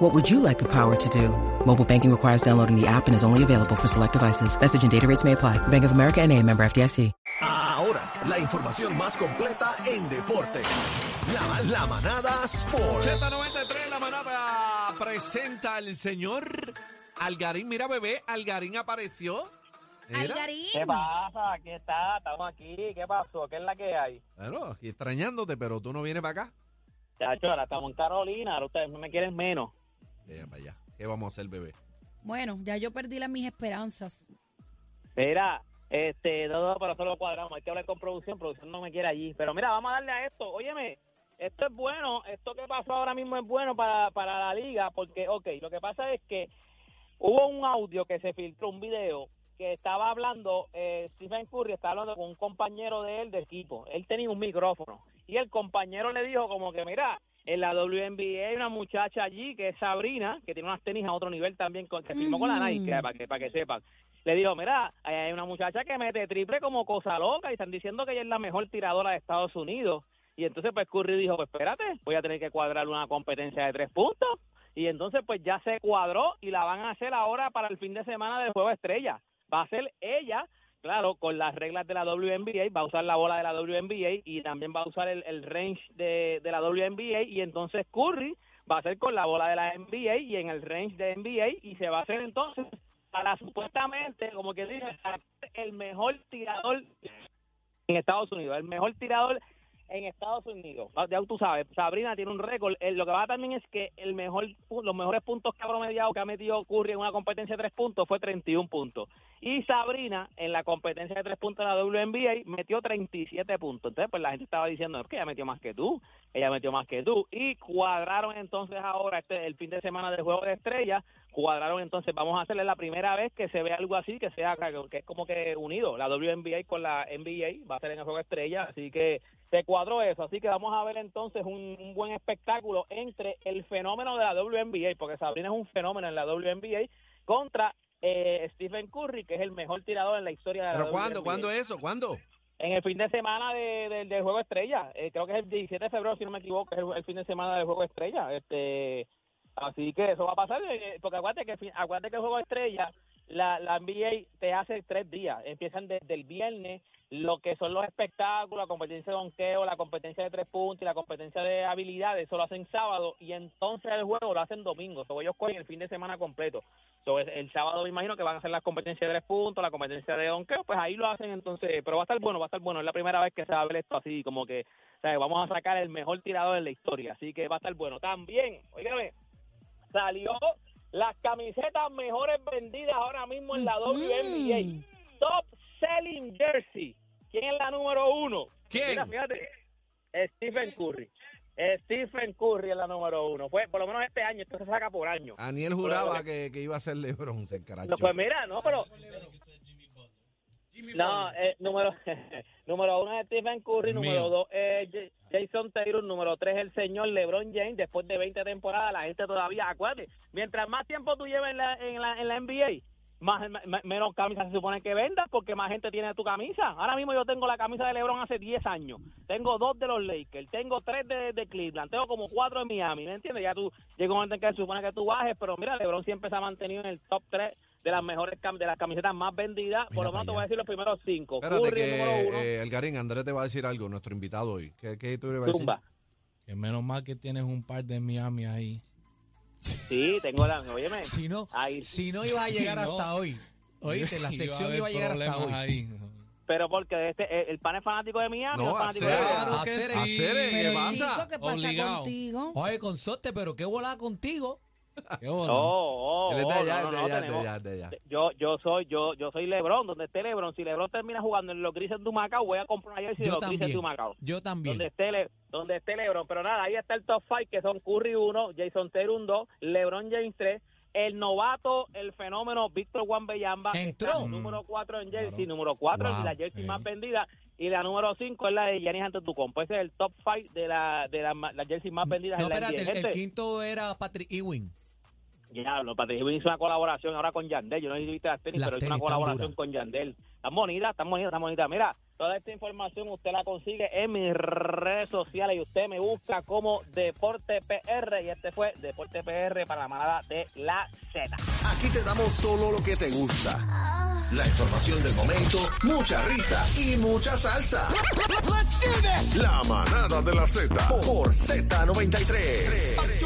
What would you like the power to do? Mobile banking requires downloading the app and is only available for select devices. Message and data rates may apply. Bank of America and a member FDIC. Ahora, la información más completa en deporte. La, la manada Sport. Z93, la manada presenta al señor Algarín. Mira, bebé, Algarín apareció. Mira. Algarín. ¿Qué pasa? Aquí está, estamos aquí. ¿Qué pasó? ¿Qué es la que hay? Bueno, aquí extrañándote, pero tú no vienes para acá. Chacho, ahora estamos en Carolina, ahora ustedes no me quieren menos. Ven para allá. ¿Qué vamos a hacer, bebé? Bueno, ya yo perdí las mis esperanzas. Mira, este, no, no, pero eso lo cuadramos. Hay que hablar con producción, producción no me quiere allí. Pero mira, vamos a darle a esto. Óyeme, esto es bueno, esto que pasó ahora mismo es bueno para, para la liga, porque, ok, lo que pasa es que hubo un audio que se filtró, un video, que estaba hablando, eh, Stephen Curry estaba hablando con un compañero de él de equipo. Él tenía un micrófono y el compañero le dijo como que, mira, en la WNBA hay una muchacha allí que es Sabrina, que tiene unas tenis a otro nivel también, con, que firmó con la Nike, para que, para que sepan. Le dijo, mira, hay una muchacha que mete triple como cosa loca y están diciendo que ella es la mejor tiradora de Estados Unidos. Y entonces pues Curry dijo, pues espérate, voy a tener que cuadrar una competencia de tres puntos. Y entonces pues ya se cuadró y la van a hacer ahora para el fin de semana del Juego Estrella. Va a ser ella, claro, con las reglas de la WNBA, va a usar la bola de la WNBA y también va a usar el, range de, de la WNBA y entonces Curry va a ser con la bola de la NBA y en el range de NBA y se va a hacer entonces para supuestamente, como que dice, el mejor tirador en Estados Unidos, el mejor tirador en Estados Unidos. Ah, Ya tú sabes, Sabrina tiene un récord. Eh, Lo que va también es que el mejor, los mejores puntos que ha promediado, que ha metido Curry en una competencia de tres puntos fue 31 puntos. Y Sabrina en la competencia de tres puntos de la WNBA metió 37 puntos. Entonces, pues la gente estaba diciendo, es que ella metió más que tú, ella metió más que tú. Y cuadraron entonces ahora este el fin de semana del Juego de Estrellas, cuadraron entonces, vamos a hacerle la primera vez que se ve algo así, que sea que es como que unido, la WNBA con la NBA, va a ser en el Juego de Estrellas, así que se cuadró eso, así que vamos a ver entonces un, un buen espectáculo entre el fenómeno de la WNBA, porque Sabrina es un fenómeno en la WNBA, contra eh, Stephen Curry, que es el mejor tirador en la historia de la ¿Pero WNBA. cuándo? ¿Cuándo es eso? ¿Cuándo? En el fin de semana de, de- del Juego Estrella, eh, creo que es el 17 de febrero, si no me equivoco, es el, el fin de semana del Juego Estrella. Este, así que eso va a pasar, eh, porque acuérdate que, acuérdate que el Juego Estrella, la, la NBA te hace tres días. Empiezan desde el viernes, lo que son los espectáculos, la competencia de donqueo, la competencia de tres puntos y la competencia de habilidades, eso lo hacen sábado y entonces el juego lo hacen domingo. So, ellos cogen el fin de semana completo. So, el sábado me imagino que van a hacer las competencias de tres puntos, la competencia de donqueo, pues ahí lo hacen entonces, pero va a estar bueno, va a estar bueno. Es la primera vez que se va a ver esto así, como que o vamos a sacar el mejor tirador en la historia, así que va a estar bueno. También, oígame, salió las camisetas mejores vendidas ahora mismo en la WNBA. Top Selling Jersey. ¿Quién es la número uno? ¿Quién? Mira, fíjate. Stephen Curry. Stephen Curry es la número uno. Fue, por lo menos este año, esto se saca por año. Aniel juraba que, que iba a ser LeBron, se encarachó. No, pues mira, no, pero... No, eh, número, número uno es Stephen Curry, número dos es Jason Taylor, número tres el señor LeBron James. Después de 20 temporadas, la gente todavía, acuérdate, mientras más tiempo tú lleves en la, en la, en la NBA, más, me- menos camisas se supone que vendas porque más gente tiene tu camisa. Ahora mismo yo tengo la camisa de LeBron hace 10 años. Tengo dos de los Lakers, tengo tres de, de Cleveland, tengo como cuatro de Miami, ¿me entiendes? Ya tú llega un momento en que se supone que tú bajes, pero mira, LeBron siempre se ha mantenido en el top 3 de las mejores cam- de las camisetas más vendidas. Por lo menos te voy a decir los primeros cinco. Espérate Curry, el número que uno, eh, Algarín, Andrés te va a decir algo, nuestro invitado hoy. ¿Qué, qué tú le vas a decir? Que menos mal que tienes un par de Miami ahí. Sí, tengo la. Óyeme. Si no, Ahí. si no iba a llegar Si no, hasta hoy. Oíste, la Iba a sección iba a llegar hasta hoy. ahí. Pero porque este, el, el pan es fanático de Miami, No, hacer, que hacer, ¿qué pasa Obligado. contigo? Oye, consorte, pero qué volada contigo. Qué no. Yo, yo soy, yo, yo soy LeBron, donde esté LeBron. Si LeBron termina jugando en los grises de Macao, voy a comprar una jersey de Yo los grises de. Macao. Yo también. Donde esté, Le- donde esté LeBron. Pero nada, ahí está el top 5, que son Curry 1, Jason Taylor 2, LeBron James 3, el novato, el fenómeno Víctor Juan Bellamba. Entró. número 4 en jersey, número 4 Wow, es la jersey sí. más vendida. Y la número 5 es la de Giannis Antetokounmpo. Ese es el top 5 de la, de la, la jersey más vendida No, en la espérate, el, el quinto era Patrick Ewing. Diablo, Patrick Ewing hizo una colaboración ahora con Yandel. Yo no sé si viste las tenis, Las pero hizo una tenis colaboración con Yandel. Están bonitas, están bonitas, están bonitas. Mira, toda esta información usted la consigue en mis redes sociales y usted me busca como Deporte PR. Y este fue Deporte PR para la manada de la Z. Aquí te damos solo lo que te gusta. La información del momento, mucha risa y mucha salsa. La manada de la Z por Z93.